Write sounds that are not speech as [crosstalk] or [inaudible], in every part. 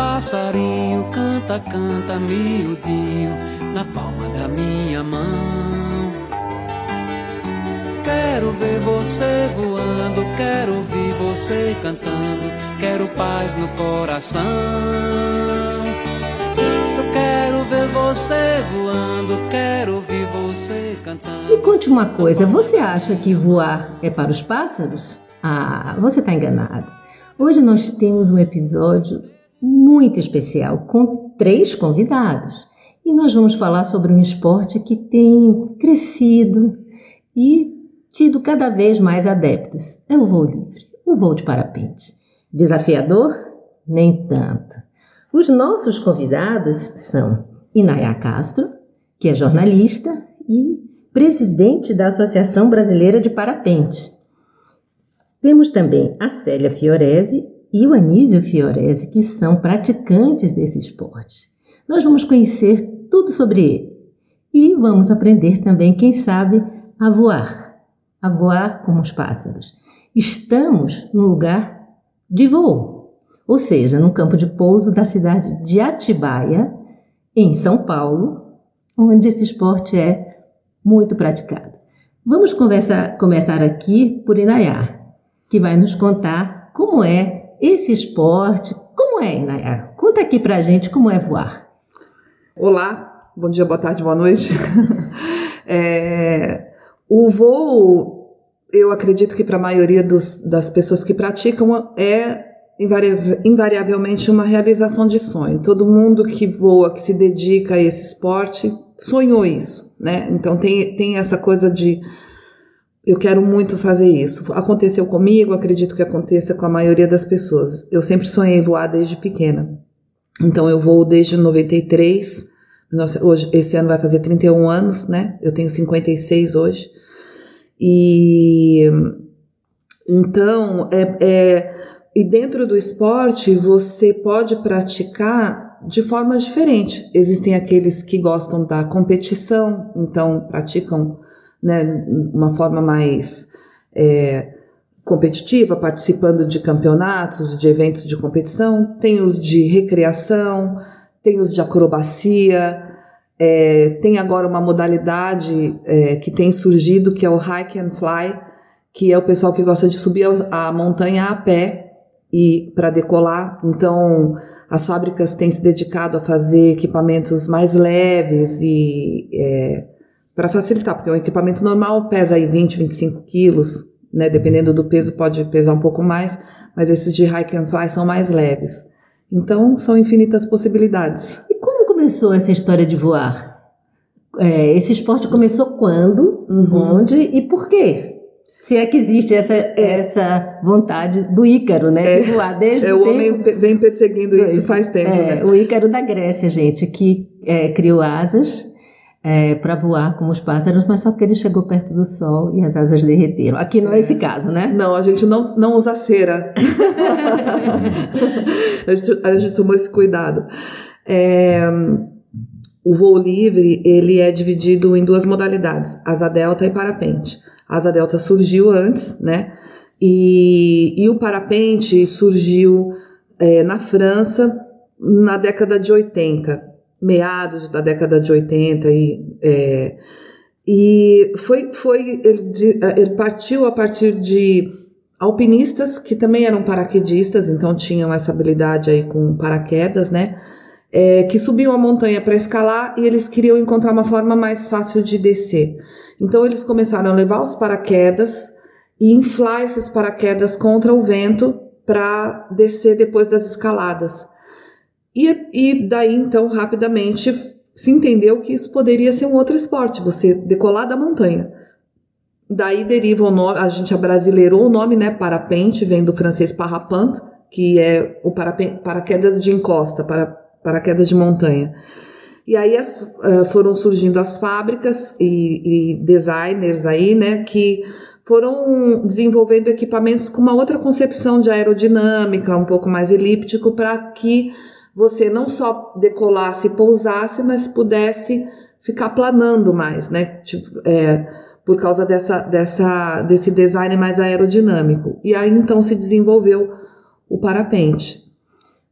Passarinho, canta, canta, miudinho, na palma da minha mão. Quero ver você voando, quero ouvir você cantando, quero paz no coração. Eu quero ver você voando, quero ouvir você cantando. Me conte uma coisa, você acha que voar é para os pássaros? Ah, você está enganado. Hoje nós temos um episódio muito especial com três convidados e nós vamos falar sobre um esporte que tem crescido e tido cada vez mais adeptos. É o voo livre, o voo de parapente. Desafiador? Nem tanto. Os nossos convidados são Inaya Castro, que é jornalista e presidente da Associação Brasileira de Parapente. Temos também a Célia Fiorese e o Anísio Fiorese, que são praticantes desse esporte. Nós vamos conhecer tudo sobre ele e vamos aprender também, quem sabe, a voar, a voar como os pássaros. Estamos no lugar de voo, ou seja, no campo de pouso da cidade de Atibaia, em São Paulo, onde esse esporte é muito praticado. Vamos conversar, começar aqui por Inayar, que vai nos contar como é esse esporte. Como é, Inayar? Conta aqui pra gente como é voar. Olá, bom dia, boa tarde, boa noite. [laughs] é, o voo, eu acredito que para a maioria dos, das pessoas que praticam é invariavelmente uma realização de sonho. Todo mundo que voa, que se dedica a esse esporte, sonhou isso, né? Então tem, tem essa coisa de eu quero muito fazer isso. Aconteceu comigo, acredito que aconteça com a maioria das pessoas. Eu sempre sonhei voar desde pequena. Então eu voo desde 93. Hoje, esse ano vai fazer 31 anos, né? Eu tenho 56 hoje. E então é, é e dentro do esporte você pode praticar de formas diferentes. Existem aqueles que gostam da competição, então praticam né, uma forma mais é, competitiva, participando de campeonatos, de eventos de competição. Tem os de recreação, tem os de acrobacia. É, tem agora uma modalidade é, que tem surgido que é o hike and fly, que é o pessoal que gosta de subir a montanha a pé e para decolar. Então as fábricas têm se dedicado a fazer equipamentos mais leves e é, para facilitar, porque o equipamento normal pesa aí 20, 25 quilos, né? Dependendo do peso, pode pesar um pouco mais, mas esses de hike and fly são mais leves. Então, são infinitas possibilidades. E como começou essa história de voar? É, esse esporte começou quando, uhum. onde e por quê? Se é que existe essa, é. essa vontade do Ícaro, né? É, de voar desde é, o, tempo, homem vem perseguindo isso faz tempo, é, né? O Ícaro da Grécia, gente, que é, criou asas é, para voar como os pássaros, mas só que ele chegou perto do sol e as asas derreteram. Aqui não é, esse caso, né? Não, a gente não, não usa cera. [laughs] a, gente, a gente tomou esse cuidado. É, o voo livre, ele é dividido em duas modalidades, asa delta e parapente. A asa delta surgiu antes, né? E, e o parapente surgiu é, na França na década de 80, meados da década de 80 e é, e foi, foi ele, ele partiu a partir de alpinistas que também eram paraquedistas, então tinham essa habilidade aí com paraquedas, né? É, que subiam a montanha para escalar e eles queriam encontrar uma forma mais fácil de descer. Então eles começaram a levar os paraquedas e inflar esses paraquedas contra o vento para descer depois das escaladas. E, e daí então rapidamente se entendeu que isso poderia ser um outro esporte, você decolar da montanha. Daí deriva o nome, a gente abrasileirou o nome, né? Parapente, vem do francês parapente, que é o paraquedas de encosta, para, paraquedas de montanha. E aí as, uh, foram surgindo as fábricas e, e designers aí, né, que foram desenvolvendo equipamentos com uma outra concepção de aerodinâmica, um pouco mais elíptico, para que você não só decolasse e pousasse, mas pudesse ficar planando mais, né? Tipo, é, por causa dessa, dessa, desse design mais aerodinâmico. E aí então se desenvolveu o parapente.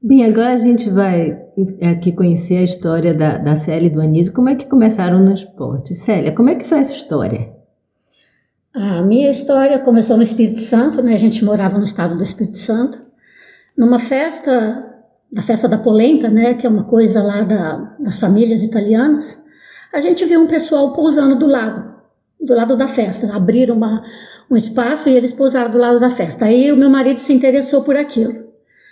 Bem, agora a gente vai aqui conhecer a história da, da Célia e do Anísio. Como é que começaram no esporte? Célia, como é que foi essa história? A minha história começou no Espírito Santo, né? A gente morava no estado do Espírito Santo, numa festa, da festa da polenta, né? Que é uma coisa lá da, das famílias italianas. A gente viu um pessoal pousando do lado, do lado da festa. Abriram uma, um espaço e eles pousaram do lado da festa. Aí o meu marido se interessou por aquilo.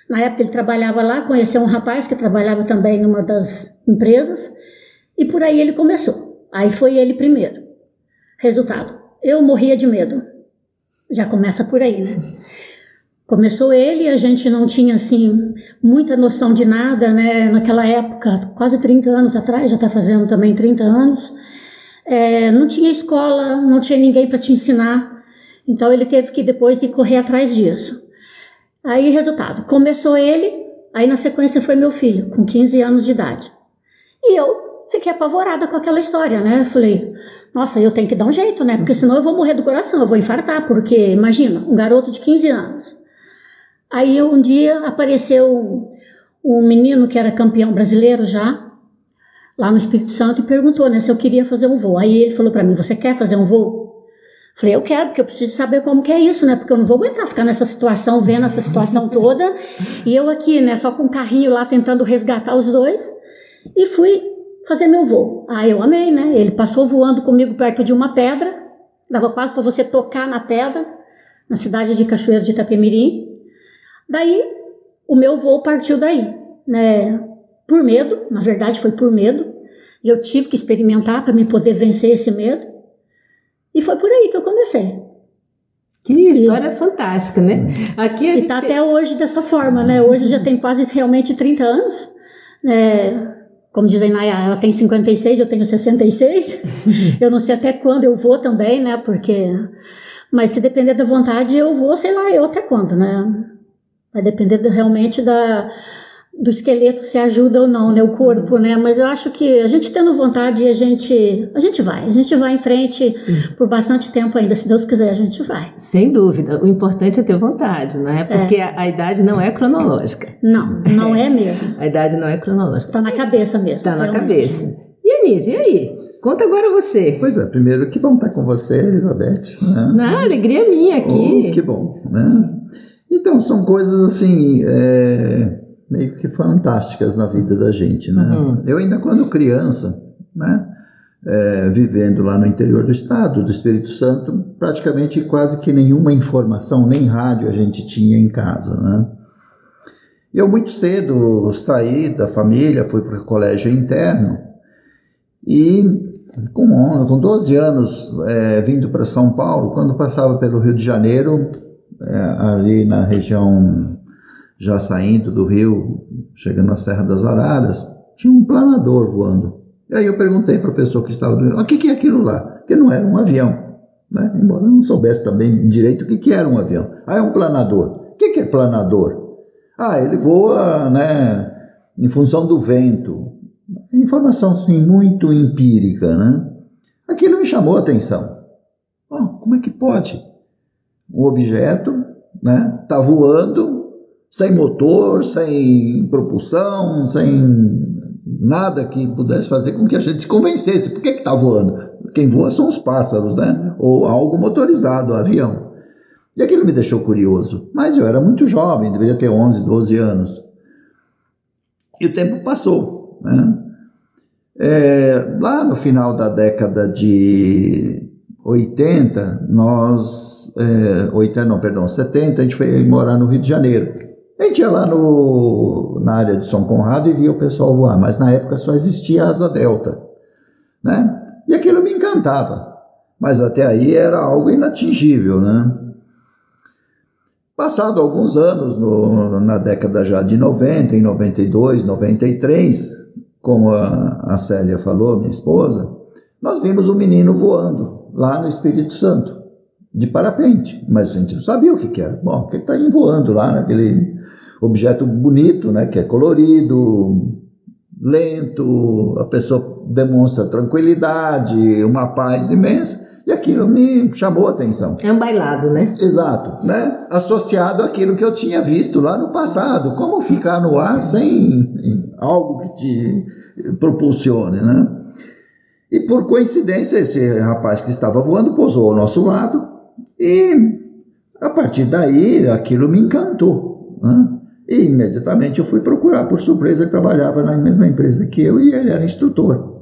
Na época ele trabalhava lá, conheceu um rapaz que trabalhava também numa das empresas e por aí ele começou. Aí foi ele primeiro. Resultado, eu morria de medo. Já começa por aí, né? Começou ele, a gente não tinha assim muita noção de nada, né? Naquela época, quase 30 anos atrás, já está fazendo também 30 anos, é, não tinha escola, não tinha ninguém para te ensinar. Então ele teve que depois ir correr atrás disso. Aí, resultado, começou ele, aí na sequência foi meu filho, com 15 anos de idade. E eu fiquei apavorada com aquela história, né? Falei, nossa, eu tenho que dar um jeito, né? Porque senão eu vou morrer do coração, eu vou infartar, porque imagina, um garoto de 15 anos. Aí um dia apareceu um, um menino que era campeão brasileiro já, lá no Espírito Santo, e perguntou, né, se eu queria fazer um voo. Aí ele falou para mim, você quer fazer um voo? Falei, eu quero, porque eu preciso saber como que é isso, né? Porque eu não vou aguentar ficar nessa situação, vendo essa situação [laughs] toda. E eu aqui, né, só com o carrinho lá tentando resgatar os dois. E fui fazer meu voo. Ah, eu amei, né? Ele passou voando comigo perto de uma pedra. Dava quase para você tocar na pedra, na cidade de Cachoeiro de Itapemirim. Daí, o meu voo partiu daí, né? Por medo, na verdade foi por medo. E eu tive que experimentar para me poder vencer esse medo. E foi por aí que eu comecei. Que história e, fantástica, né? Aqui a e gente tá tem... até hoje dessa forma, né? Hoje já tem quase realmente 30 anos. É, como dizem Naya, ela tem 56, eu tenho 66. [laughs] eu não sei até quando eu vou também, né? Porque. Mas se depender da vontade, eu vou, sei lá, eu até quando, né? Vai depender realmente da, do esqueleto se ajuda ou não, né? O corpo, né? Mas eu acho que a gente tendo vontade, a gente, a gente vai. A gente vai em frente por bastante tempo ainda. Se Deus quiser, a gente vai. Sem dúvida. O importante é ter vontade, não é? Porque é. A, a, idade não é cronológica. Não, não é, é [laughs] mesmo. A idade não é cronológica. Tá na cabeça mesmo. Tá na cabeça. E Anise, e aí? Conta agora você. Pois é, primeiro, que bom estar com você, Elizabeth. Né? Não, alegria minha aqui. Oh, que bom, né? Então, são coisas assim... É meio que fantásticas na vida da gente, né? Uhum. Eu ainda quando criança, né? É, vivendo lá no interior do estado, do Espírito Santo, praticamente quase que nenhuma informação, nem rádio a gente tinha em casa, né? Eu muito cedo saí da família, fui para o colégio interno e com, com 12 anos, é, vindo para São Paulo, quando passava pelo Rio de Janeiro, é, ali na região já saindo do rio, chegando na Serra das Araras, tinha um planador voando. E aí eu perguntei para a pessoa que estava do rio, o que, que é aquilo lá? Porque não era um avião, né? embora eu não soubesse também direito o que, que era um avião. Ah, é um planador. O que, que é planador? Ah, ele voa né, em função do vento. Informação assim, muito empírica, né? Aquilo me chamou a atenção. Oh, como é que pode? Um objeto né, tá voando sem motor, sem propulsão, sem nada que pudesse fazer com que a gente se convencesse. Por que está voando? Quem voa são os pássaros, né? Ou algo motorizado, avião. E aquilo me deixou curioso. Mas eu era muito jovem, deveria ter 11, 12 anos. E o tempo passou, né? É, lá no final da década de 80, nós. É, 80, não, perdão, 70, a gente foi morar no Rio de Janeiro. A gente ia lá no, na área de São Conrado e via o pessoal voar, mas na época só existia a asa delta, né? E aquilo me encantava, mas até aí era algo inatingível, né? Passado alguns anos, no, na década já de 90, em 92, 93, como a, a Célia falou, minha esposa, nós vimos um menino voando lá no Espírito Santo, de parapente, mas a gente não sabia o que, que era. Bom, que ele está voando lá naquele objeto bonito, né, que é colorido, lento, a pessoa demonstra tranquilidade, uma paz imensa. E aquilo me chamou a atenção. É um bailado, né? Exato, né? Associado àquilo que eu tinha visto lá no passado. Como ficar no ar sem algo que te propulsione, né? E por coincidência, esse rapaz que estava voando pousou ao nosso lado e a partir daí aquilo me encantou. Né? E imediatamente eu fui procurar, por surpresa, ele trabalhava na mesma empresa que eu e ele era instrutor.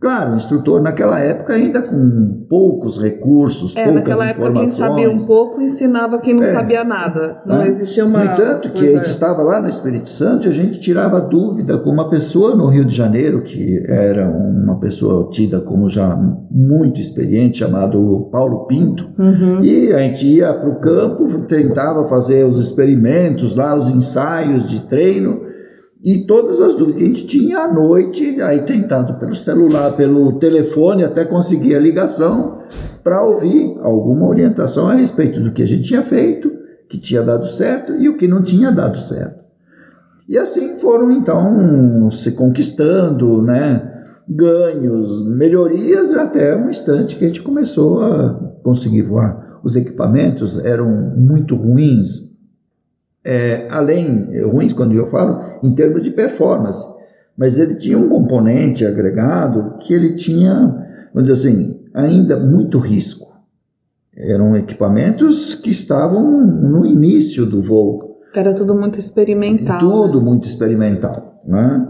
Claro, o instrutor naquela época ainda com poucos recursos, é, poucas naquela época quem sabia um pouco ensinava quem não é, sabia nada. Não é. existia uma. No entanto, que a gente estava lá no Espírito Santo e a gente tirava dúvida com uma pessoa no Rio de Janeiro, que era uma pessoa tida como já muito experiente, chamado Paulo Pinto. Uhum. E a gente ia para o campo, tentava fazer os experimentos lá, os ensaios de treino e todas as dúvidas que a gente tinha à noite, aí tentando pelo celular, pelo telefone, até conseguir a ligação para ouvir alguma orientação a respeito do que a gente tinha feito, que tinha dado certo e o que não tinha dado certo. E assim foram então se conquistando, né? Ganhos, melhorias até um instante que a gente começou a conseguir voar. Os equipamentos eram muito ruins, é, além, ruins quando eu falo, em termos de performance, mas ele tinha um componente agregado que ele tinha, vamos dizer assim, ainda muito risco. Eram equipamentos que estavam no início do voo. Era tudo muito experimental. Tudo né? muito experimental. Né?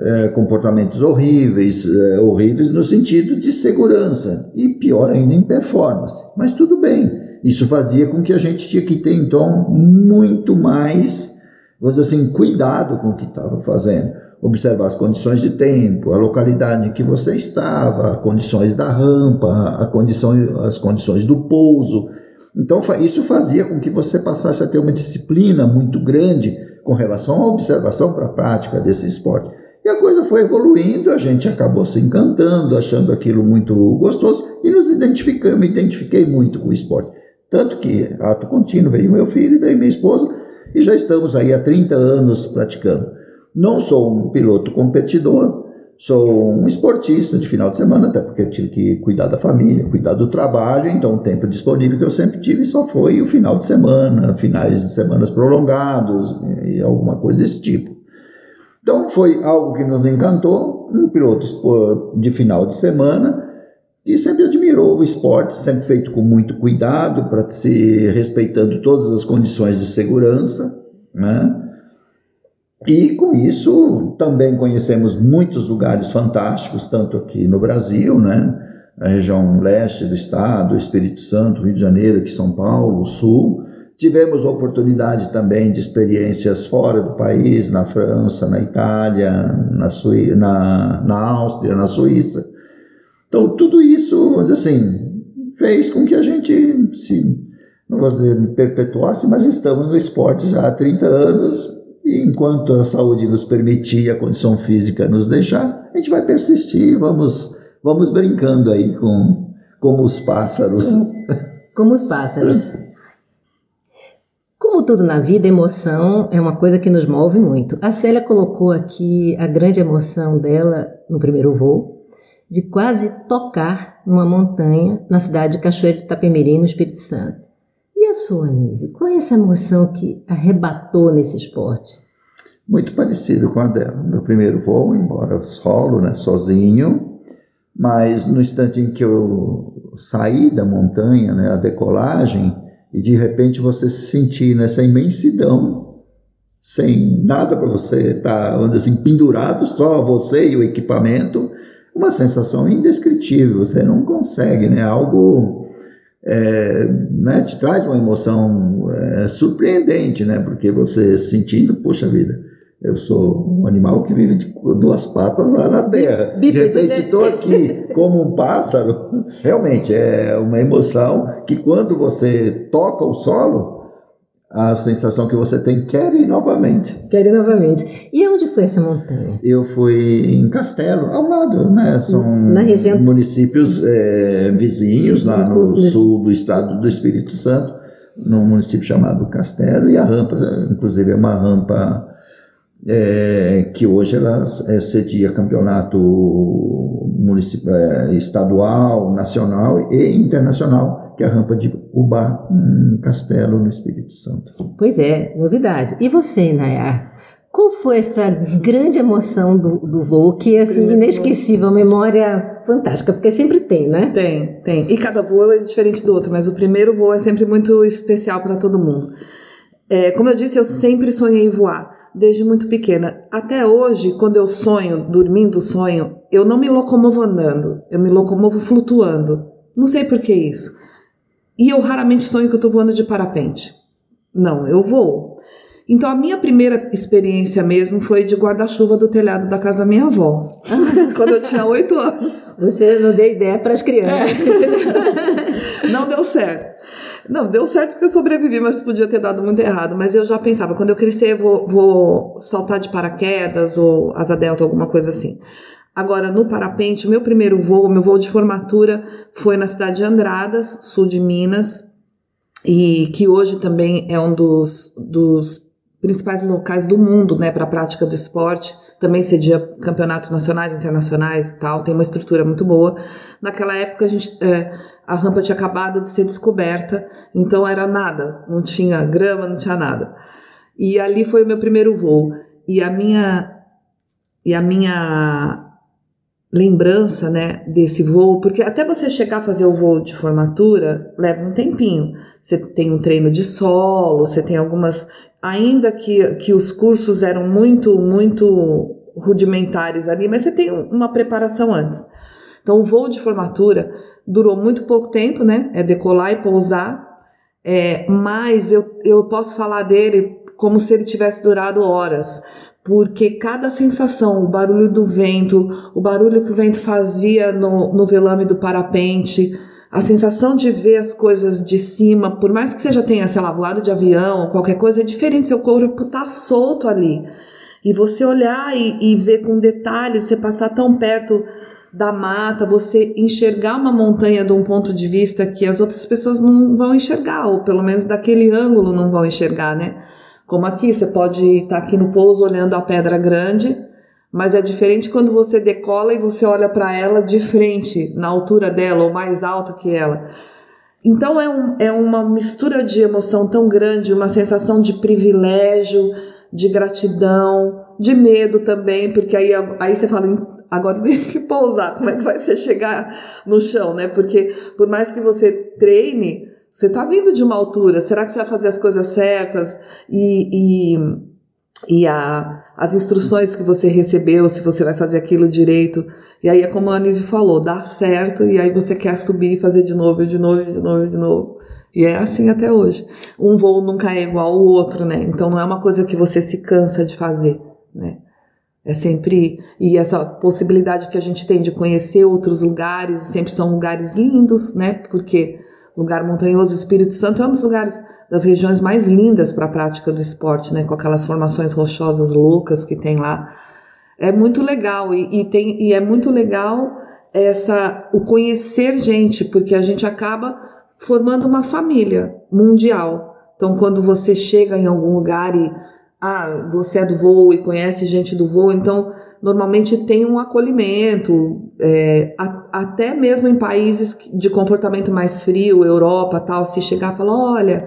É, comportamentos horríveis, é, horríveis no sentido de segurança e pior ainda em performance. Mas tudo bem isso fazia com que a gente tinha que ter, então, muito mais, vamos dizer assim, cuidado com o que estava fazendo. Observar as condições de tempo, a localidade em que você estava, as condições da rampa, a condição, as condições do pouso. Então, isso fazia com que você passasse a ter uma disciplina muito grande com relação à observação para a prática desse esporte. E a coisa foi evoluindo, a gente acabou se encantando, achando aquilo muito gostoso e nos identificamos, me identifiquei muito com o esporte. Tanto que, ato contínuo, veio meu filho veio minha esposa, e já estamos aí há 30 anos praticando. Não sou um piloto competidor, sou um esportista de final de semana, até porque tive que cuidar da família, cuidar do trabalho, então o tempo disponível que eu sempre tive só foi o final de semana, finais de semanas prolongados e alguma coisa desse tipo. Então foi algo que nos encantou, um piloto de final de semana, e sempre admirou o esporte, sempre feito com muito cuidado, para se respeitando todas as condições de segurança, né? E com isso também conhecemos muitos lugares fantásticos, tanto aqui no Brasil, né? A região leste do estado, Espírito Santo, Rio de Janeiro, aqui São Paulo, Sul. Tivemos oportunidade também de experiências fora do país, na França, na Itália, na, Suí na, na Áustria, na Suíça. Então, tudo isso, assim, fez com que a gente se, não vou dizer perpetuasse, mas estamos no esporte já há 30 anos e enquanto a saúde nos permitir, a condição física nos deixar, a gente vai persistir, vamos, vamos brincando aí com como os pássaros. Como os pássaros. Como tudo na vida, emoção é uma coisa que nos move muito. A Célia colocou aqui a grande emoção dela no primeiro voo, de quase tocar numa montanha na cidade de Cachoeiro de Itapemirim, no Espírito Santo. E a sua, Anísio? Qual é essa emoção que arrebatou nesse esporte? Muito parecido com a dela. Meu primeiro voo, embora solo, né, sozinho, mas no instante em que eu saí da montanha, né, a decolagem, e de repente você se sentir nessa imensidão, sem nada para você tá, assim, pendurado, só você e o equipamento, uma sensação indescritível, você não consegue, né? Algo é, né, te traz uma emoção é, surpreendente, né? Porque você sentindo, poxa vida, eu sou um animal que vive de duas patas lá na terra. [laughs] De repente estou aqui como um pássaro. Realmente é uma emoção que quando você toca o solo, a sensação que você tem, quer ir novamente. Quer ir novamente. E onde foi essa montanha? Eu fui em Castelo, ao lado, né? São Na região- municípios é, vizinhos, lá no sul do estado do Espírito Santo, num município chamado Castelo, e a rampa, inclusive, é uma rampa é, que hoje ela é, cedia campeonato municipal, é, estadual, nacional e internacional, que é a rampa de Ubá, em Castelo, no Espírito Santo. Pois é, novidade. E você, Nayar? Qual foi essa grande emoção do, do voo que é assim, inesquecível, memória fantástica, porque sempre tem, né? Tem, tem. E cada voo é diferente do outro, mas o primeiro voo é sempre muito especial para todo mundo. É, como eu disse, eu sempre sonhei em voar, desde muito pequena. Até hoje, quando eu sonho, dormindo sonho, eu não me locomovo andando, eu me locomovo flutuando. Não sei por que isso. E eu raramente sonho que eu estou voando de parapente. Não, eu vou. Então a minha primeira experiência mesmo foi de guarda-chuva do telhado da casa da minha avó, [laughs] quando eu tinha oito anos. Você não deu ideia para as crianças. [laughs] Não deu certo. Não, deu certo porque eu sobrevivi, mas podia ter dado muito errado. Mas eu já pensava, quando eu crescer, eu vou, vou saltar de paraquedas ou asa delta, alguma coisa assim. Agora, no parapente, o meu primeiro voo, meu voo de formatura, foi na cidade de Andradas, sul de Minas, e que hoje também é um dos, dos principais locais do mundo né, para a prática do esporte. Também cedia campeonatos nacionais, internacionais e tal, tem uma estrutura muito boa. Naquela época, a, gente, é, a rampa tinha acabado de ser descoberta, então era nada, não tinha grama, não tinha nada. E ali foi o meu primeiro voo. E a minha, e a minha lembrança né, desse voo, porque até você chegar a fazer o voo de formatura leva um tempinho. Você tem um treino de solo, você tem algumas. Ainda que, que os cursos eram muito, muito rudimentares ali, mas você tem uma preparação antes. Então, o voo de formatura durou muito pouco tempo, né? É decolar e pousar. É, mas eu, eu posso falar dele como se ele tivesse durado horas porque cada sensação, o barulho do vento, o barulho que o vento fazia no, no velame do parapente, a sensação de ver as coisas de cima, por mais que você já tenha, sei lá, voado de avião ou qualquer coisa, é diferente, seu corpo tá solto ali. E você olhar e, e ver com detalhes, você passar tão perto da mata, você enxergar uma montanha de um ponto de vista que as outras pessoas não vão enxergar, ou pelo menos daquele ângulo não vão enxergar, né? Como aqui, você pode estar aqui no pouso olhando a pedra grande, mas é diferente quando você decola e você olha para ela de frente, na altura dela ou mais alta que ela. Então é, um, é uma mistura de emoção tão grande, uma sensação de privilégio, de gratidão, de medo também, porque aí, aí você fala, agora tem que pousar, como é que vai ser chegar no chão, né? Porque por mais que você treine, você está vindo de uma altura, será que você vai fazer as coisas certas? E, e, e a, as instruções que você recebeu, se você vai fazer aquilo direito. E aí é como a Anise falou, dá certo, e aí você quer subir e fazer de novo, de novo, de novo, de novo. E é assim até hoje. Um voo nunca é igual ao outro, né? Então não é uma coisa que você se cansa de fazer, né? É sempre. E essa possibilidade que a gente tem de conhecer outros lugares, sempre são lugares lindos, né? Porque lugar montanhoso, Espírito Santo é um dos lugares das regiões mais lindas para a prática do esporte, né? Com aquelas formações rochosas loucas que tem lá. É muito legal e, e tem e é muito legal essa o conhecer gente, porque a gente acaba formando uma família mundial. Então, quando você chega em algum lugar e ah, você é do voo e conhece gente do voo, então normalmente tem um acolhimento, é, a, até mesmo em países de comportamento mais frio, Europa, tal, se chegar e falar, olha,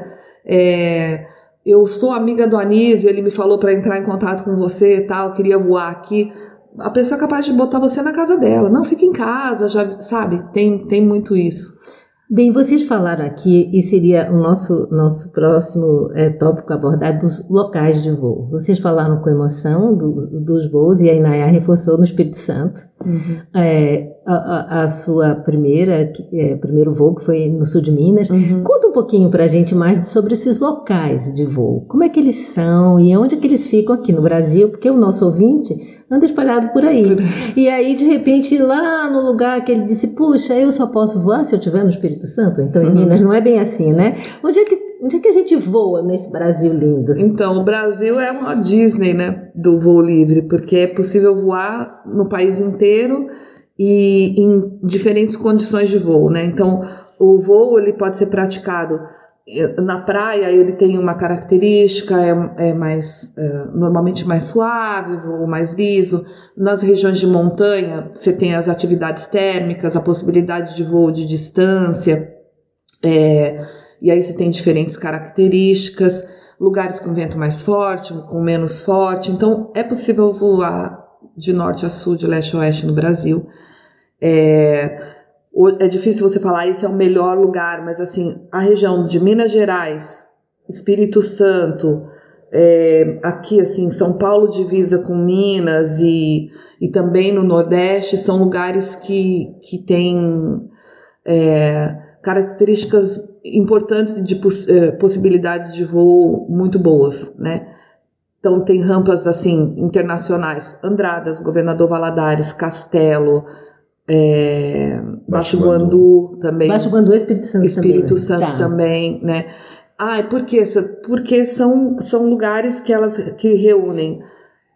é, eu sou amiga do Anísio, ele me falou para entrar em contato com você, tal, queria voar aqui. A pessoa é capaz de botar você na casa dela, não fica em casa, já sabe? Tem tem muito isso. Bem, vocês falaram aqui, e seria o nosso, nosso próximo é, tópico abordado, dos locais de voo. Vocês falaram com emoção do, dos voos, e a Inaya reforçou no Espírito Santo. Uhum. É, a, a, a, sua primeira, é, primeiro voo, que foi no sul de Minas. Uhum. Conta um pouquinho pra gente mais sobre esses locais de voo. Como é que eles são e onde é que eles ficam aqui no Brasil? Porque o nosso ouvinte anda espalhado por aí. E aí, de repente, lá no lugar que ele disse, puxa, eu só posso voar se eu estiver no Espírito Santo, então em Uhum. Minas não é bem assim, né? Onde é que onde é que a gente voa nesse Brasil lindo? Então, o Brasil é uma Disney, né, do voo livre, porque é possível voar no país inteiro e em diferentes condições de voo, né? Então, o voo ele pode ser praticado na praia ele tem uma característica, é, é mais é, normalmente mais suave, voo mais liso. Nas regiões de montanha, você tem as atividades térmicas, a possibilidade de voo de distância, é, e aí você tem diferentes características, lugares com vento mais forte, com menos forte. Então é possível voar de norte a sul, de leste a oeste no Brasil. É, é difícil você falar esse é o melhor lugar, mas assim, a região de Minas Gerais, Espírito Santo, é, aqui assim, São Paulo divisa com Minas e, e também no Nordeste são lugares que, que têm é, características importantes de poss é, possibilidades de voo muito boas, né? Então tem rampas assim internacionais, Andradas, Governador Valadares, Castelo, é, Baixo, Guandu também. Baixo Guandu é Espírito Santo Espírito também. Santo tá. também, né? Ah, por quê? Porque são, são lugares que elas que reúnem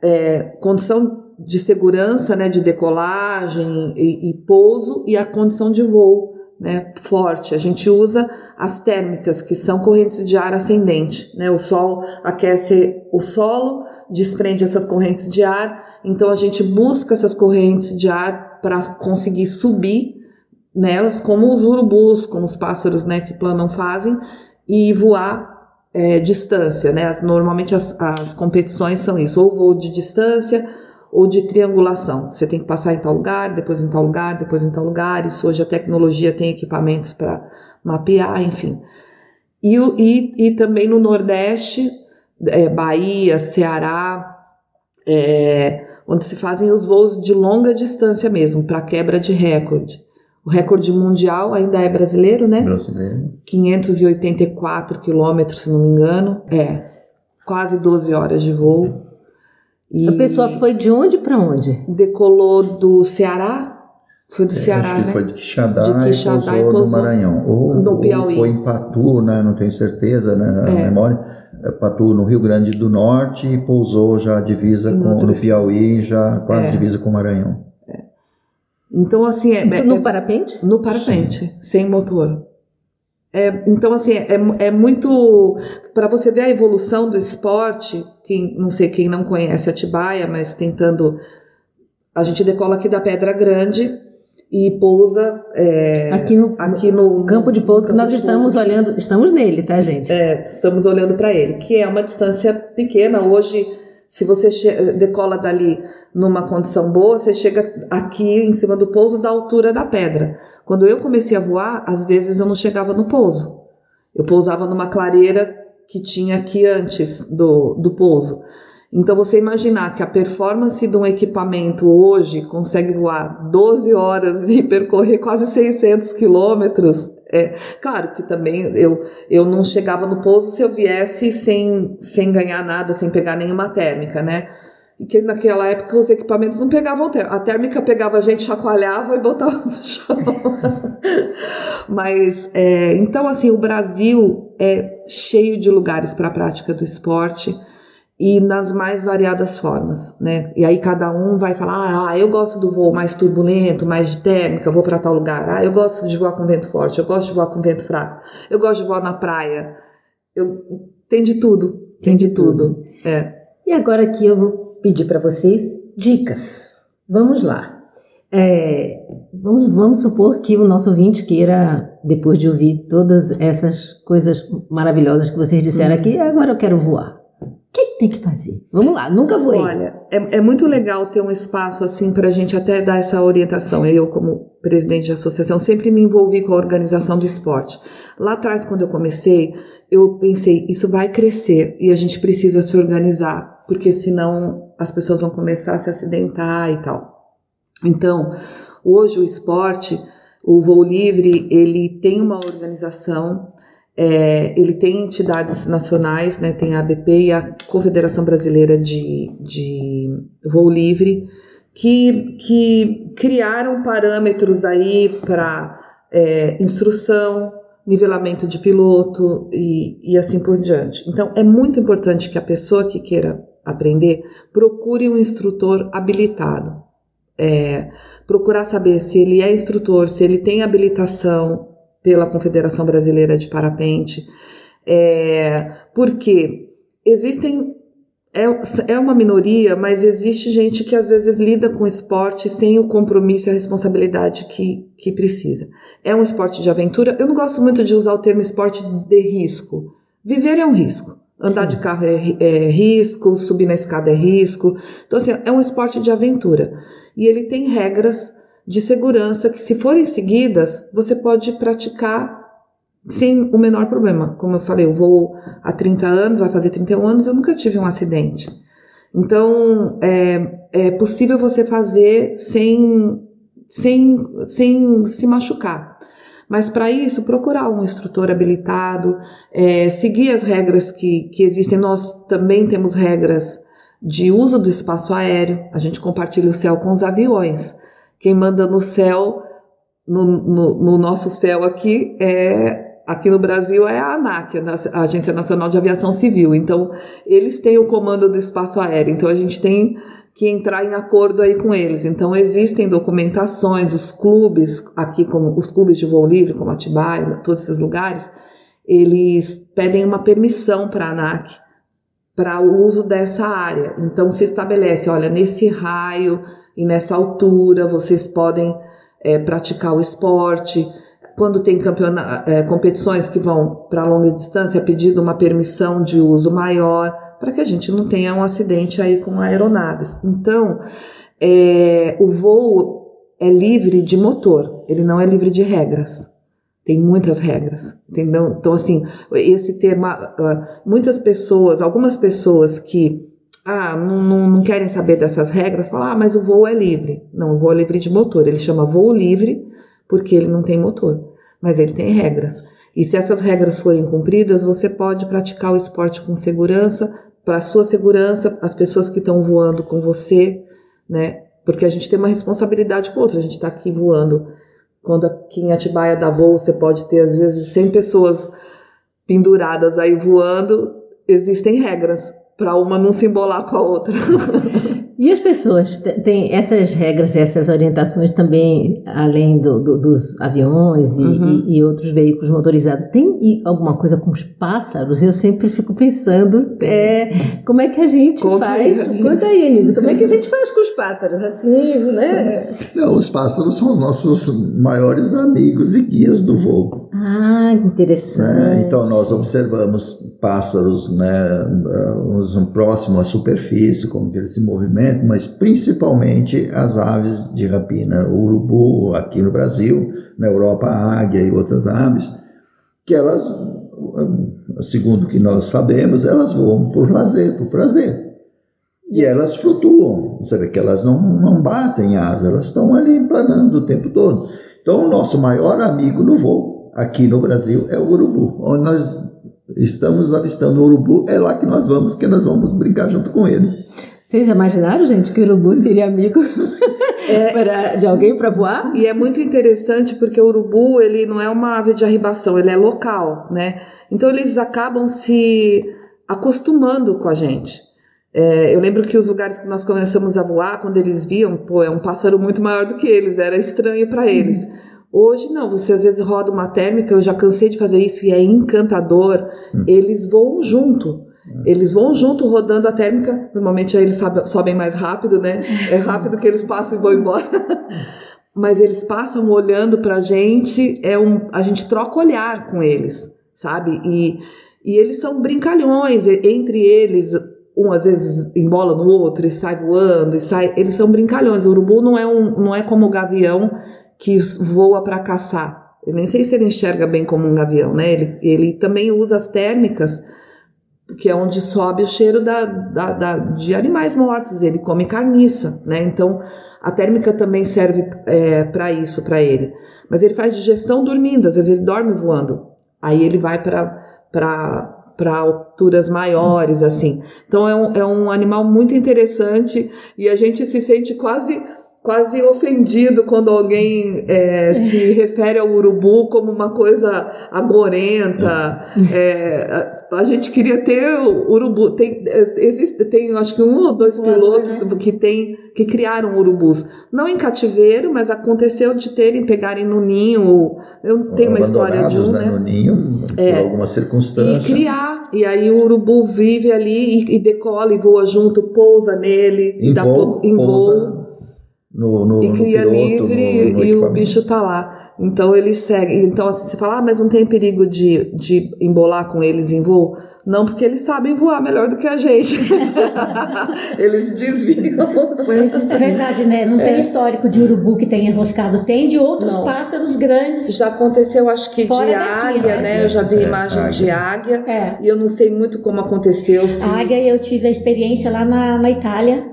é, condição de segurança, né, de decolagem e, e pouso e a condição de voo né, forte. A gente usa as térmicas, que são correntes de ar ascendente. Né? O sol aquece o solo, desprende essas correntes de ar, então a gente busca essas correntes de ar para conseguir subir nelas, como os urubus, como os pássaros né, que planam fazem, e voar é, distância. Né? As, normalmente as, as competições são isso, ou voo de distância ou de triangulação. Você tem que passar em tal lugar, depois em tal lugar, depois em tal lugar. Isso hoje a tecnologia tem equipamentos para mapear, enfim. E, e, e também no Nordeste, é, Bahia, Ceará, é, onde se fazem os voos de longa distância mesmo, para quebra de recorde. O recorde mundial ainda é brasileiro, né? Brasileiro. 584 quilômetros, se não me engano. É, quase 12 horas de voo. E a pessoa foi de onde para onde? Decolou do Ceará. Foi do é, Ceará, acho que né? foi de Quixadá, de Quixadá e, pousou e pousou no Maranhão. Ou, no Piauí. ou foi em Patu, né? Não tenho certeza, né? Na é. memória. É, Patu no Rio Grande do Norte e pousou já divisa com no Piauí, já quase é. divisa com o Maranhão. É. Então, assim. É, então, no parapente? No parapente, Sim. sem motor. É, então, assim, é, é muito. Para você ver a evolução do esporte, quem, não sei quem não conhece Atibaia, mas tentando. A gente decola aqui da Pedra Grande e pousa é, aqui, no, aqui no, campo de pouso que nós estamos pouso, olhando, estamos nele, tá, gente? É, estamos olhando para ele, que é uma distância pequena. Hoje, se você decola dali numa condição boa, você chega aqui em cima do pouso da altura da pedra. Quando eu comecei a voar, às vezes eu não chegava no pouso. Eu pousava numa clareira que tinha aqui antes do, do pouso. Então, você imaginar que a performance de um equipamento hoje consegue voar 12 horas e percorrer quase 600 quilômetros, é claro que também eu, eu não chegava no pouso se eu viesse sem, sem ganhar nada, sem pegar nenhuma térmica, né? E que naquela época os equipamentos não pegavam térmica. A térmica pegava a gente, chacoalhava e botava no chão. [laughs] Mas, é, então, assim, o Brasil é cheio de lugares para a prática do esporte e nas mais variadas formas, né? E aí cada um vai falar: ah, eu gosto do voo mais turbulento, mais de térmica, vou para tal lugar. Ah, eu gosto de voar com vento forte, eu gosto de voar com vento fraco, eu gosto de voar na praia. Eu tem de tudo, tem, tem de, tudo. tudo. É. E agora aqui eu vou pedir para vocês dicas. Vamos lá. É, vamos, vamos supor que o nosso ouvinte queira, depois de ouvir todas essas coisas maravilhosas que vocês disseram uhum. aqui, agora eu quero voar que tem que fazer? Vamos lá, nunca voei. Olha, é, é muito legal ter um espaço assim para a gente até dar essa orientação. Eu, como presidente de associação, sempre me envolvi com a organização do esporte. Lá atrás, quando eu comecei, eu pensei, isso vai crescer e a gente precisa se organizar, porque senão as pessoas vão começar a se acidentar e tal. Então, hoje o esporte, o voo livre, ele tem uma organização é, ele tem entidades nacionais, né, tem a ABP e a Confederação Brasileira de, de Voo Livre, que, que criaram parâmetros aí para é, instrução, nivelamento de piloto e, e assim por diante. Então, é muito importante que a pessoa que queira aprender procure um instrutor habilitado. É, procurar saber se ele é instrutor, se ele tem habilitação pela Confederação Brasileira de Parapente, é, porque existem é, é uma minoria, mas existe gente que às vezes lida com esporte sem o compromisso e a responsabilidade que, que precisa. É um esporte de aventura. Eu não gosto muito de usar o termo esporte de risco. Viver é um risco. Andar Sim. de carro é, é, risco, subir na escada é risco. Então, assim, é um esporte de aventura. E ele tem regras de segurança que, se forem seguidas, você pode praticar sem o menor problema. Como eu falei, eu vou há 30 anos, vai fazer 31 anos, eu nunca tive um acidente. Então, é, é possível você fazer sem, sem, sem se machucar. Mas para isso, procurar um instrutor habilitado, é, seguir as regras que, que existem. Nós também temos regras de uso do espaço aéreo, a gente compartilha o céu com os aviões. Quem manda no céu, no, no, no nosso céu aqui, é aqui no Brasil é a ANAC, a Agência Nacional de Aviação Civil. Então, eles têm o comando do espaço aéreo. Então, a gente tem que entrar em acordo aí com eles. Então, existem documentações, os clubes, aqui como os clubes de voo livre, como Atibaia, todos esses lugares, eles pedem uma permissão para a ANAC para o uso dessa área. Então, se estabelece, olha, nesse raio e nessa altura vocês podem é, praticar o esporte, quando tem é, competições que vão para longa distância, é pedido uma permissão de uso maior, para que a gente não tenha um acidente aí com aeronaves. Então, é, o voo é livre de motor, ele não é livre de regras. Tem muitas regras, entendeu? Então, assim, esse termo, uh, muitas pessoas, algumas pessoas que ah, não, não, não, querem saber dessas regras, falam, ah, mas o voo é livre. Não, o voo é livre de motor, ele chama voo livre, porque ele não tem motor, mas ele tem regras. E se essas regras forem cumpridas, você pode praticar o esporte com segurança, para a sua segurança, as pessoas que estão voando com você, né? Porque a gente tem uma responsabilidade com outra, a gente está aqui voando. Quando aqui em Atibaia dá voo, você pode ter às vezes 100 pessoas penduradas aí voando, existem regras para uma não se embolar com a outra. [laughs] E as pessoas têm essas regras, essas orientações também, além do, do, dos aviões e, uhum. e, e, outros veículos motorizados. Tem alguma coisa com os pássaros? Eu sempre fico pensando é, como é que a gente Conta faz. Aí, Conta aí, Anísio, como é que a gente faz com os pássaros? Assim, né? Não, os pássaros são os nossos maiores amigos e guias do voo. Ah, interessante. Né? Então, nós observamos pássaros né, próximo à superfície, como que eles se movimentam, mas principalmente as aves de rapina, o urubu aqui no Brasil, na Europa a águia e outras aves, que elas, segundo o que nós sabemos, elas voam por lazer, por prazer. E elas flutuam, você vê que elas não, não batem asas, elas estão ali planando o tempo todo. Então, o nosso maior amigo no voo aqui no Brasil é o urubu. Onde nós estamos avistando o urubu, é lá que nós vamos, que nós vamos brincar junto com ele. Vocês imaginaram, gente, que o urubu seria amigo [laughs] é, [laughs] para, de alguém para voar? E é muito interessante porque o urubu, ele não é uma ave de arribação, ele é local, né? Então eles acabam se acostumando com a gente. É, eu lembro que os lugares que nós começamos a voar, quando eles viam, pô, é um pássaro muito maior do que eles, era estranho para eles. Uhum. Hoje não, você às vezes roda uma térmica, eu já cansei de fazer isso e é encantador. Hum. Eles voam junto. Hum. Eles vão junto rodando a térmica. Normalmente aí eles sobem mais rápido, né? É rápido que eles passam e vão embora. Mas eles passam olhando pra gente, é um, a gente troca olhar com eles, sabe? E, e eles são brincalhões entre eles. Um às vezes embola no outro e sai voando, e sai. Eles são brincalhões. O urubu não é, um, não é como o gavião que voa para caçar. Eu nem sei se ele enxerga bem como um gavião, né? Ele, ele também usa as térmicas, que é onde sobe o cheiro da, da, da de animais mortos. Ele come carniça, né? Então a térmica também serve é, para isso, para ele. Mas ele faz digestão dormindo, às vezes ele dorme voando. Aí ele vai para para alturas maiores, assim. Então é um, é um animal muito interessante e a gente se sente quase quase ofendido quando alguém é, se [laughs] refere ao urubu como uma coisa agorenta. É, a, a gente queria ter o urubu. Tem, é, existe, tem acho que um ou dois pilotos que tem que criaram urubus. Não em cativeiro, mas aconteceu de terem, pegarem no ninho. Eu tenho uma história de um, né? né? No ninho, por É. alguma circunstância. E criar. E aí o urubu vive ali e, e decola e voa junto, pousa nele, e Em dá voo, pouco em pousa voo no, no, e no cria piloto, livre no- no e o bicho tá lá. Então ele segue. Então assim, você fala, ah, mas não tem perigo de, de embolar com eles em voo? Não, porque eles sabem voar melhor do que a gente. [laughs] eles desviam. É verdade, né? Não tem histórico de urubu que tenha enroscado. Tem de outros Não. pássaros grandes. Já aconteceu, acho que Fora de daqui, águia, né? né? Eu já vi É, imagem de águia. É. E eu não sei muito como aconteceu. Águia, eu tive a experiência lá na, na Itália,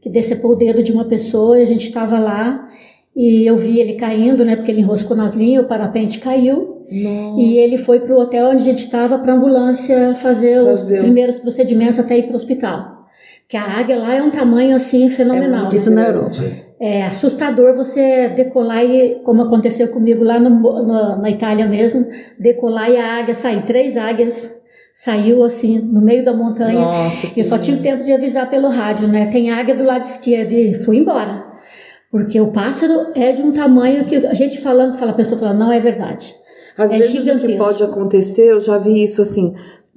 que decepou o dedo de uma pessoa e a gente estava lá e eu vi ele caindo, né? Porque ele enroscou nas linhas, o parapente caiu. Nossa. E ele foi para o hotel onde a gente estava para a ambulância fazer, Fazer. os primeiros procedimentos até ir para o hospital. Que a águia lá é um tamanho assim fenomenal. né? Isso na grande. Europa. É assustador você decolar e, como aconteceu comigo lá no- na, na Itália mesmo, decolar e a águia sair. Três águias saiu assim no meio da montanha. Nossa, Eu só tive tempo de avisar pelo rádio, né? Tem águia do lado esquerdo e fui embora. Porque o pássaro é de um tamanho que a gente falando, fala, a pessoa fala, não é verdade. Às É vezes o que gigantesco. pode acontecer, eu já vi isso assim,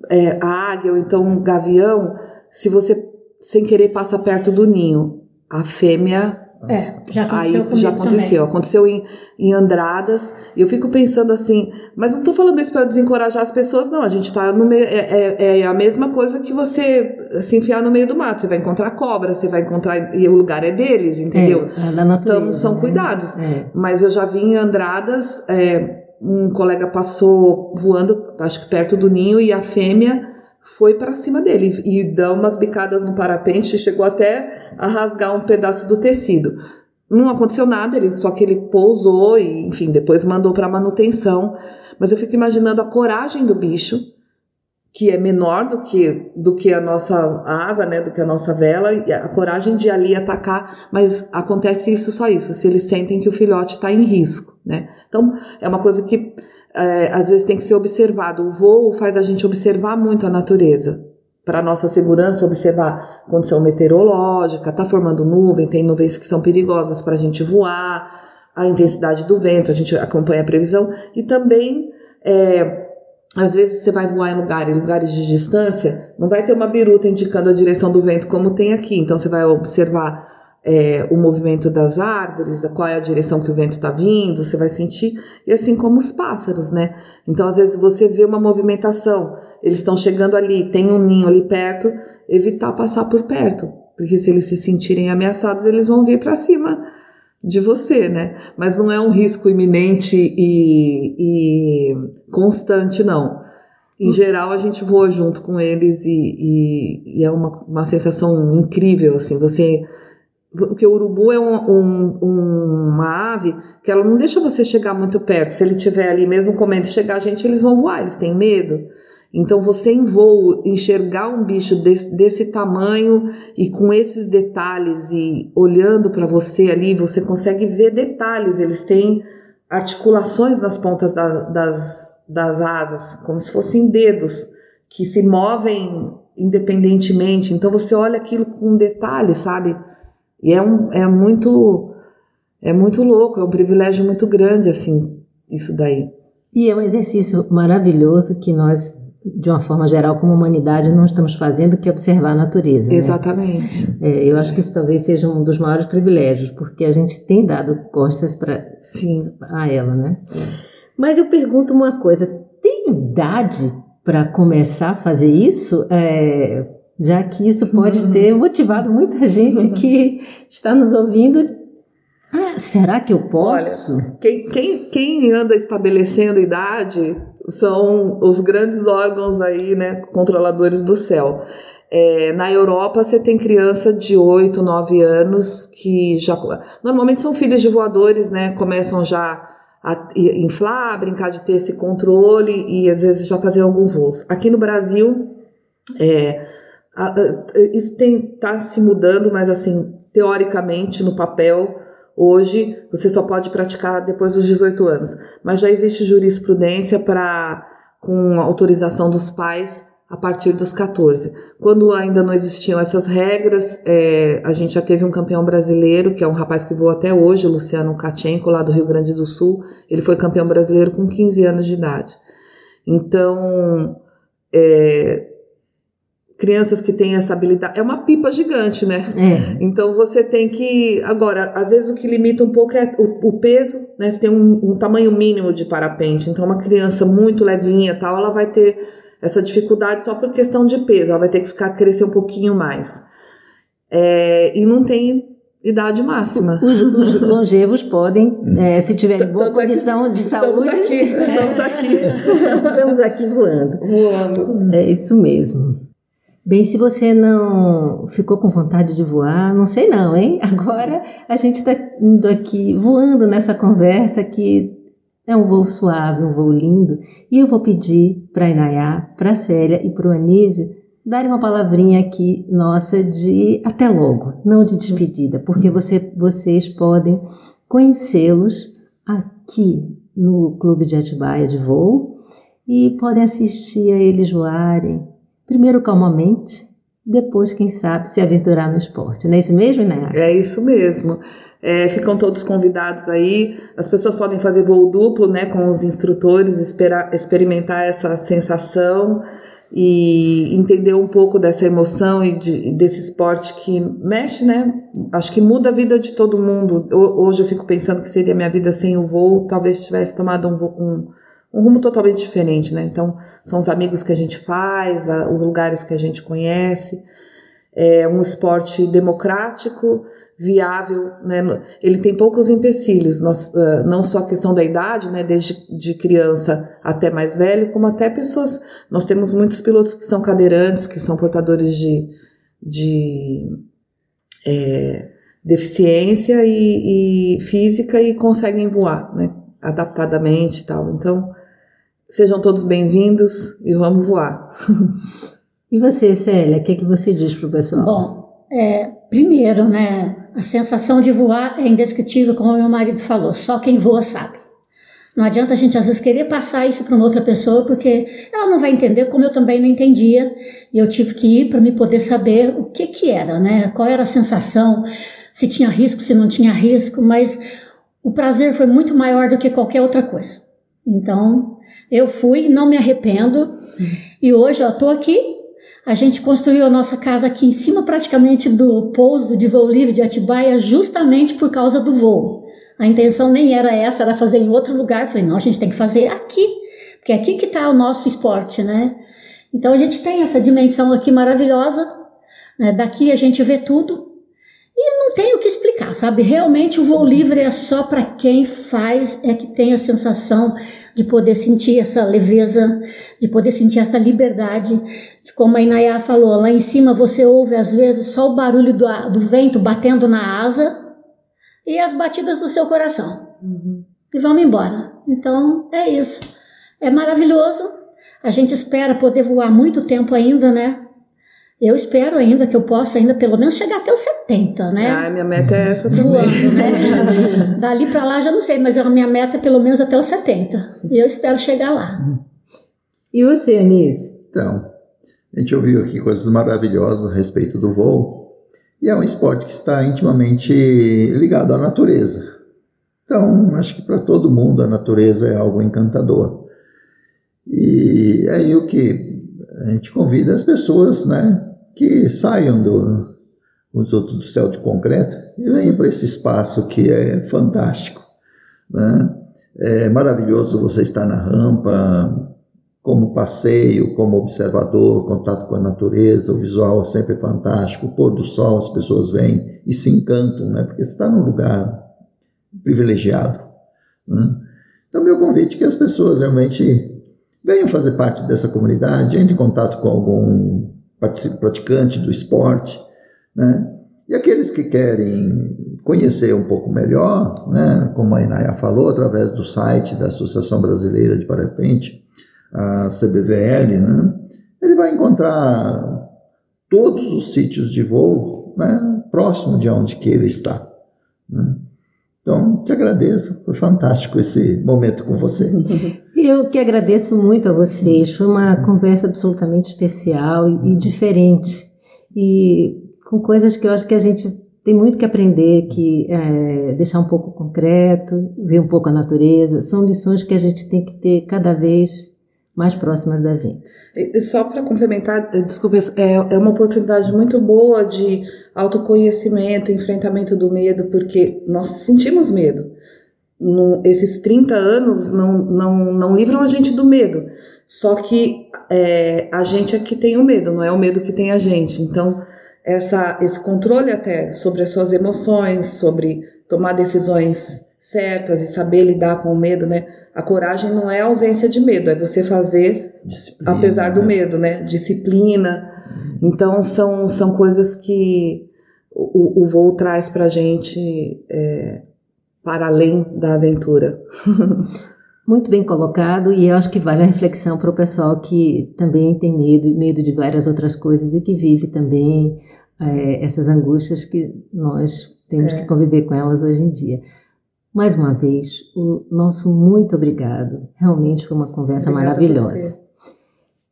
é, a águia ou então um gavião, se você sem querer passa perto do ninho, a fêmea É, já aconteceu aí já aconteceu, aconteceu em, em Andradas, e eu fico pensando assim, mas não tô falando isso para desencorajar as pessoas, não, a gente tá no meio, é, é, é a mesma coisa que você se enfiar no meio do mato, você vai encontrar cobra, você vai encontrar, e o lugar é deles, entendeu? É, da natureza. Então são né? cuidados. É. Mas eu já vi em Andradas, é, um colega passou voando, acho que perto do ninho, e a fêmea foi para cima dele e deu umas bicadas no parapente, chegou até a rasgar um pedaço do tecido. Não aconteceu nada, ele, só que ele pousou e, enfim, depois mandou para manutenção. Mas eu fico imaginando a coragem do bicho, que é menor do que, do que a nossa asa, né, do que a nossa vela, e a coragem de ali atacar, mas acontece isso só isso, se eles sentem que o filhote está em risco, né? Então, é uma coisa que é, às vezes tem que ser observado. O voo faz a gente observar muito a natureza. Para nossa segurança, observar condição meteorológica, tá formando nuvem, tem nuvens que são perigosas para a gente voar, a intensidade do vento, a gente acompanha a previsão, e também é, às vezes você vai voar em lugares, lugares de distância, não vai ter uma biruta indicando a direção do vento como tem aqui. Então você vai observar é, o movimento das árvores, qual é a direção que o vento está vindo, você vai sentir, e assim como os pássaros, né? Então às vezes você vê uma movimentação, eles estão chegando ali, tem um ninho ali perto, evitar passar por perto, porque se eles se sentirem ameaçados, eles vão vir para cima de você, né? Mas não é um risco iminente e, e constante, não. Em geral, a gente voa junto com eles e, e- e é uma, uma sensação incrível, assim, você... Porque o urubu é um- um- um- uma ave que ela não deixa você chegar muito perto. Se ele estiver ali, mesmo comendo chegar a gente, eles vão voar, eles têm medo. Então, você em voo, enxergar um bicho desse, desse tamanho e com esses detalhes e olhando para você ali, você consegue ver detalhes. Eles têm articulações nas pontas da- das, das asas, como se fossem dedos que se movem independentemente. Então, você olha aquilo com detalhe, sabe? E é, um, é muito é muito louco, é um privilégio muito grande, assim, isso daí. E é um exercício maravilhoso que nós, de uma forma geral, como humanidade, não estamos fazendo, que é observar a natureza. né? Exatamente. É, eu acho que isso talvez seja um dos maiores privilégios, porque a gente tem dado costas para Sim. a ela, né? Mas eu pergunto uma coisa: tem idade para começar a fazer isso? É, já que isso pode ter [laughs] motivado muita gente que está nos ouvindo. Ah, será que eu posso? Quem, quem, quem anda estabelecendo idade são os grandes órgãos aí, né, controladores do céu. É, na Europa, você tem criança de 8, 9 anos que já. Normalmente são filhos de voadores, né? Começam já a inflar, brincar de ter esse controle e às vezes já fazer alguns voos. Aqui no Brasil, é, isso está se mudando, mas assim, teoricamente, no papel, Hoje, você só pode praticar depois dos 18 anos, mas já existe jurisprudência para, com autorização dos pais, a partir dos 14. Quando ainda não existiam essas regras, é, a gente já teve um campeão brasileiro, que é um rapaz que voa até hoje, o Luciano Kachenko, lá do Rio Grande do Sul. Ele foi campeão brasileiro com 15 anos de idade. Então, é, crianças que têm essa habilidade. É uma pipa gigante, né? É. Então você tem que. Agora, às vezes o que limita um pouco é o, o peso, né? Você tem um, um, tamanho mínimo de parapente. Então, uma criança muito levinha tal, ela vai ter essa dificuldade só por questão de peso, ela vai ter que ficar crescer um pouquinho mais. É, e não tem idade máxima. Os, os [laughs] longevos podem, é, se tiverem boa condição de estamos saúde. Aqui, estamos aqui. [laughs] estamos aqui voando. Voando. É isso mesmo. Bem, se você não ficou com vontade de voar, não sei não, hein? [laughs] Agora a gente está indo aqui voando nessa conversa que é um voo suave, um voo lindo, e eu vou pedir para a Inayá, para a Célia e para o Anísio darem uma palavrinha aqui nossa de até logo, não de despedida, porque você, vocês podem conhecê-los aqui no Clube de Atibaia de Voo e podem assistir a eles voarem, primeiro calmamente, depois, quem sabe, se aventurar no esporte. Não é isso mesmo, Inayá? É isso mesmo. É, ficam todos convidados aí. As pessoas podem fazer voo duplo, né, com os instrutores, esperar, experimentar essa sensação e entender um pouco dessa emoção e de, desse esporte que mexe, né? Acho que muda a vida de todo mundo. Hoje eu fico pensando que seria minha vida sem o voo, talvez tivesse tomado um, um, um rumo totalmente diferente, né? Então, são os amigos que a gente faz, os lugares que a gente conhece. É um esporte democrático, viável, né? Ele tem poucos empecilhos, não só a questão da idade, né? Desde de criança até mais velho, como até pessoas. Nós temos muitos pilotos que são cadeirantes, que são portadores de, de é, deficiência e, e, física e conseguem voar, né? Adaptadamente e tal. Então, sejam todos bem-vindos e vamos voar. e você, Célia, o que, é que você diz para o pessoal? Bom, é, primeiro, né? A sensação de voar é indescritível, como meu marido falou, só quem voa sabe. Não adianta a gente às vezes querer passar isso para uma outra pessoa, porque ela não vai entender, como eu também não entendia, e eu tive que ir para me poder saber o que que era, né? Qual era a sensação, se tinha risco, se não tinha risco, mas o prazer foi muito maior do que qualquer outra coisa. Então, eu fui, não me arrependo, e hoje eu estou aqui a gente construiu a nossa casa aqui em cima praticamente do pouso de voo livre de Atibaia justamente por causa do voo. A intenção nem era essa, era fazer em outro lugar. Falei, não, a gente tem que fazer aqui, porque é aqui que está o nosso esporte, né? Então a gente tem essa dimensão aqui maravilhosa, né? daqui a gente vê tudo, e não tem o que explicar, sabe? Realmente o voo livre é só para quem faz, é que tem a sensação de poder sentir essa leveza, de poder sentir essa liberdade. De como a Inayá falou, lá em cima você ouve às vezes só o barulho do, do vento batendo na asa e as batidas do seu coração. Uhum. E vamos embora. Então é isso. É maravilhoso. A gente espera poder voar muito tempo ainda, né? Eu espero ainda que eu possa ainda pelo menos chegar até os 70, né? Ah, minha meta é essa também. Voando, né? [laughs] Dali para lá já não sei, mas a minha meta é pelo menos até os 70. E eu espero chegar lá. E você, Anísio? Então, a gente ouviu aqui coisas maravilhosas a respeito do voo. E é um esporte que está intimamente ligado à natureza. Então, acho que para todo mundo a natureza é algo encantador. E é aí o que a gente convida as pessoas, né, que saiam do, do céu de concreto e venham para esse espaço que é fantástico. Né? É maravilhoso você estar na rampa, como passeio, como observador, contato com a natureza, o visual é sempre fantástico, o pôr do sol, as pessoas vêm e se encantam, né? porque você está num lugar privilegiado. Né? Então, meu convite é que as pessoas realmente venham fazer parte dessa comunidade, entre em contato com algum praticante do esporte, né? E aqueles que querem conhecer um pouco melhor, né, como a Inaya falou, através do site da Associação Brasileira de Parapente, a CBVL, né, ele vai encontrar todos os sítios de voo né, próximo de onde que ele está. Né? Então, te agradeço, foi fantástico esse momento com você. [laughs] Eu que agradeço muito a vocês, foi uma conversa absolutamente especial e, e diferente, e com coisas que eu acho que a gente tem muito que aprender, que é, deixar um pouco concreto, ver um pouco a natureza, são lições que a gente tem que ter cada vez mais próximas da gente. Só para complementar, desculpa, é, é uma oportunidade muito boa de autoconhecimento, enfrentamento do medo, porque nós sentimos medo. No, esses 30 anos não, não, não livram a gente do medo. Só que é, a gente é que tem o medo, não é o medo que tem a gente. Então, essa, esse controle até sobre as suas emoções, sobre tomar decisões certas e saber lidar com o medo, né? A coragem não é ausência de medo, é você fazer Disciplina, apesar do né? medo, né? Disciplina. Então são, são coisas que o, o voo traz para gente é, para além da aventura. [laughs] Muito bem colocado e eu acho que vale a reflexão para o pessoal que também tem medo, medo de várias outras coisas e que vive também é, essas angústias que nós temos é. que conviver com elas hoje em dia. Mais uma vez, o nosso muito obrigado. Realmente foi uma conversa Obrigada maravilhosa.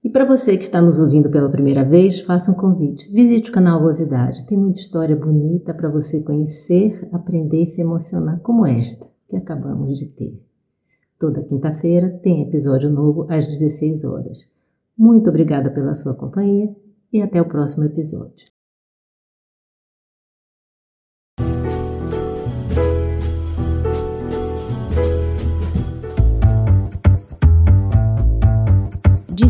E para você que está nos ouvindo pela primeira vez, faça um convite. Visite o canal Vosidade. Tem muita história bonita para você conhecer, aprender e se emocionar, como esta que acabamos de ter. Toda quinta-feira tem episódio novo às 16 horas. Muito obrigada pela sua companhia e até o próximo episódio.